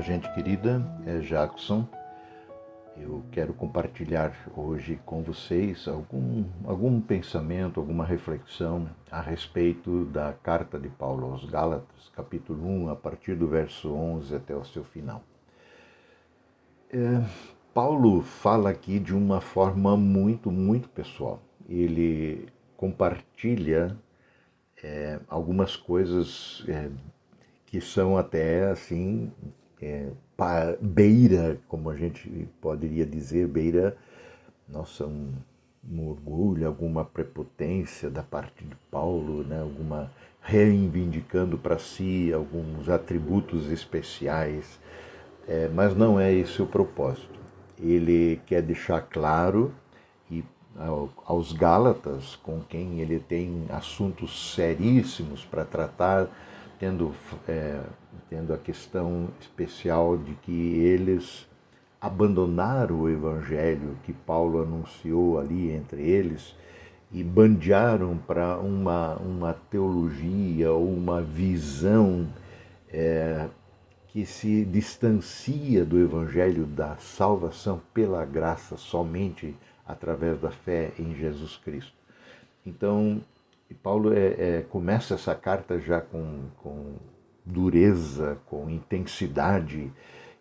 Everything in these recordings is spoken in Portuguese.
Gente querida, é Jackson. Eu quero compartilhar hoje com vocês algum, algum pensamento, alguma reflexão a respeito da carta de Paulo aos Gálatas, capítulo 1, a partir do verso 11 até o seu final. É, Paulo fala aqui de uma forma muito, muito pessoal. Ele compartilha é, algumas coisas é, que são até assim é, beira, como a gente poderia dizer, beira, nossa, um, um, orgulho, alguma prepotência da parte de Paulo, né? alguma reivindicando para si alguns atributos especiais, é, mas não é esse o propósito. Ele quer deixar claro e aos Gálatas, com quem ele tem assuntos seríssimos para tratar, tendo, é, tendo a questão especial de que eles abandonaram o evangelho que Paulo anunciou ali entre eles e bandearam para uma, uma teologia ou uma visão é, que se distancia do evangelho da salvação pela graça somente através da fé em Jesus Cristo. Então, Paulo é, é, começa essa carta já com, com dureza, com intensidade.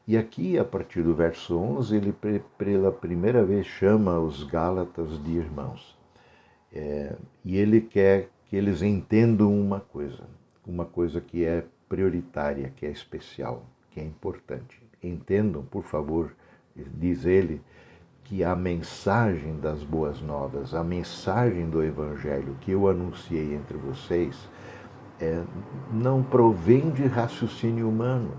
E aqui, a partir do verso 11, ele pela primeira vez chama os Gálatas de irmãos. É, e ele quer que eles entendam uma coisa, uma coisa que é prioritária, que é especial, que é importante. Entendam, por favor, diz ele, que a mensagem das boas novas, a mensagem do Evangelho que eu anunciei entre vocês, é, não provém de raciocínio humano.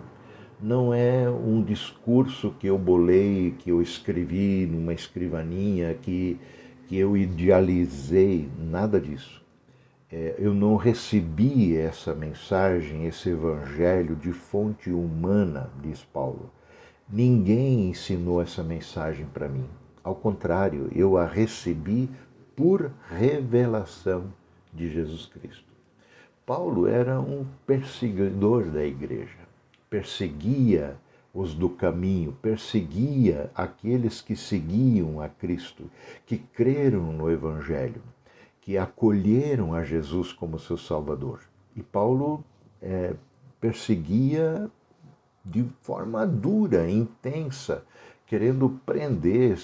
Não é um discurso que eu bolei, que eu escrevi numa escrivaninha, que, que eu idealizei, nada disso. É, eu não recebi essa mensagem, esse evangelho de fonte humana, diz Paulo. Ninguém ensinou essa mensagem para mim. Ao contrário, eu a recebi por revelação de Jesus Cristo. Paulo era um perseguidor da igreja, perseguia os do caminho, perseguia aqueles que seguiam a Cristo, que creram no Evangelho, que acolheram a Jesus como seu Salvador. E Paulo é, perseguia de forma dura, intensa, querendo prender,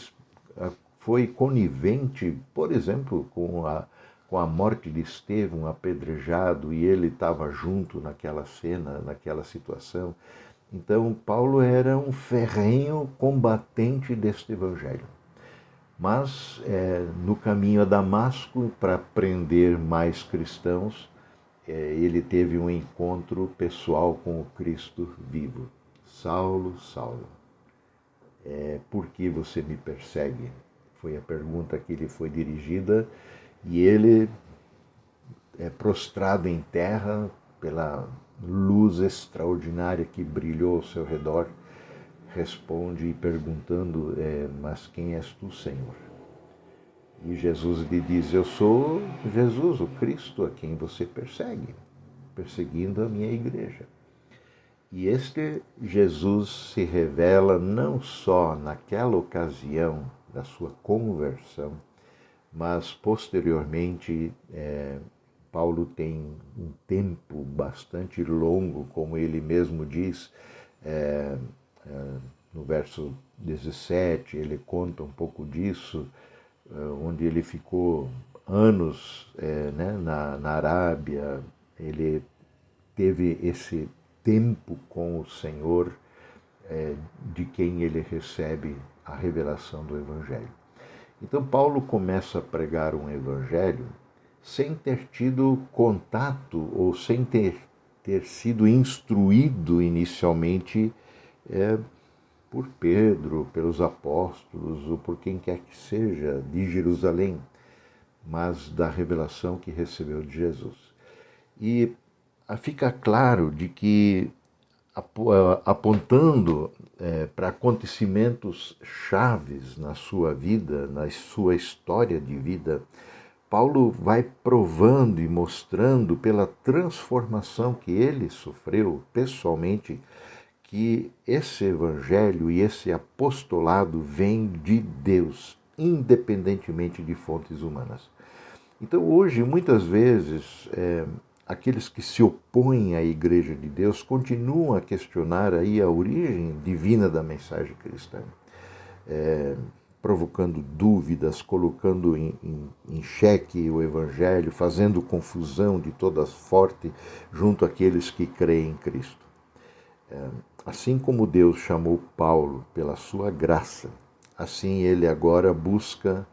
foi conivente, por exemplo, com a, com a morte de Estevão apedrejado e ele estava junto naquela cena, naquela situação. Então, Paulo era um ferrenho combatente deste evangelho. Mas, é, no caminho a Damasco, para prender mais cristãos, é, ele teve um encontro pessoal com o Cristo vivo. Saulo, Saulo, é, por que você me persegue? Foi a pergunta que lhe foi dirigida e ele, é, prostrado em terra pela luz extraordinária que brilhou ao seu redor, responde perguntando: é, Mas quem és tu, Senhor? E Jesus lhe diz: Eu sou Jesus, o Cristo, a quem você persegue, perseguindo a minha igreja. E este Jesus se revela não só naquela ocasião da sua conversão, mas posteriormente é, Paulo tem um tempo bastante longo, como ele mesmo diz, é, é, no verso 17, ele conta um pouco disso, é, onde ele ficou anos é, né, na, na Arábia, ele teve esse tempo com o Senhor, é, de quem ele recebe a revelação do Evangelho. Então, Paulo começa a pregar um Evangelho sem ter tido contato ou sem ter, ter sido instruído inicialmente é, por Pedro, pelos apóstolos ou por quem quer que seja de Jerusalém, mas da revelação que recebeu de Jesus. E fica claro de que apontando é, para acontecimentos chaves na sua vida, na sua história de vida, Paulo vai provando e mostrando pela transformação que ele sofreu pessoalmente que esse evangelho e esse apostolado vem de Deus, independentemente de fontes humanas. Então, hoje, muitas vezes, é, aqueles que se opõem à Igreja de Deus continuam a questionar aí a origem divina da mensagem cristã, é, provocando dúvidas, colocando em, em, em xeque o Evangelho, fazendo confusão de todas forte junto àqueles que creem em Cristo. É, assim como Deus chamou Paulo pela sua graça, assim ele agora busca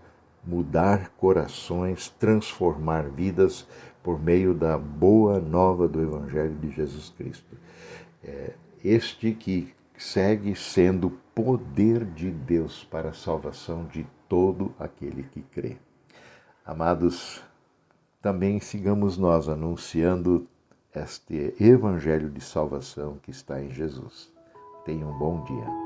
mudar corações, transformar vidas por meio da boa nova do Evangelho de Jesus Cristo. É, este que segue sendo poder de Deus para a salvação de todo aquele que crê. Amados, também sigamos nós anunciando este Evangelho de salvação que está em Jesus. Tenha um bom dia.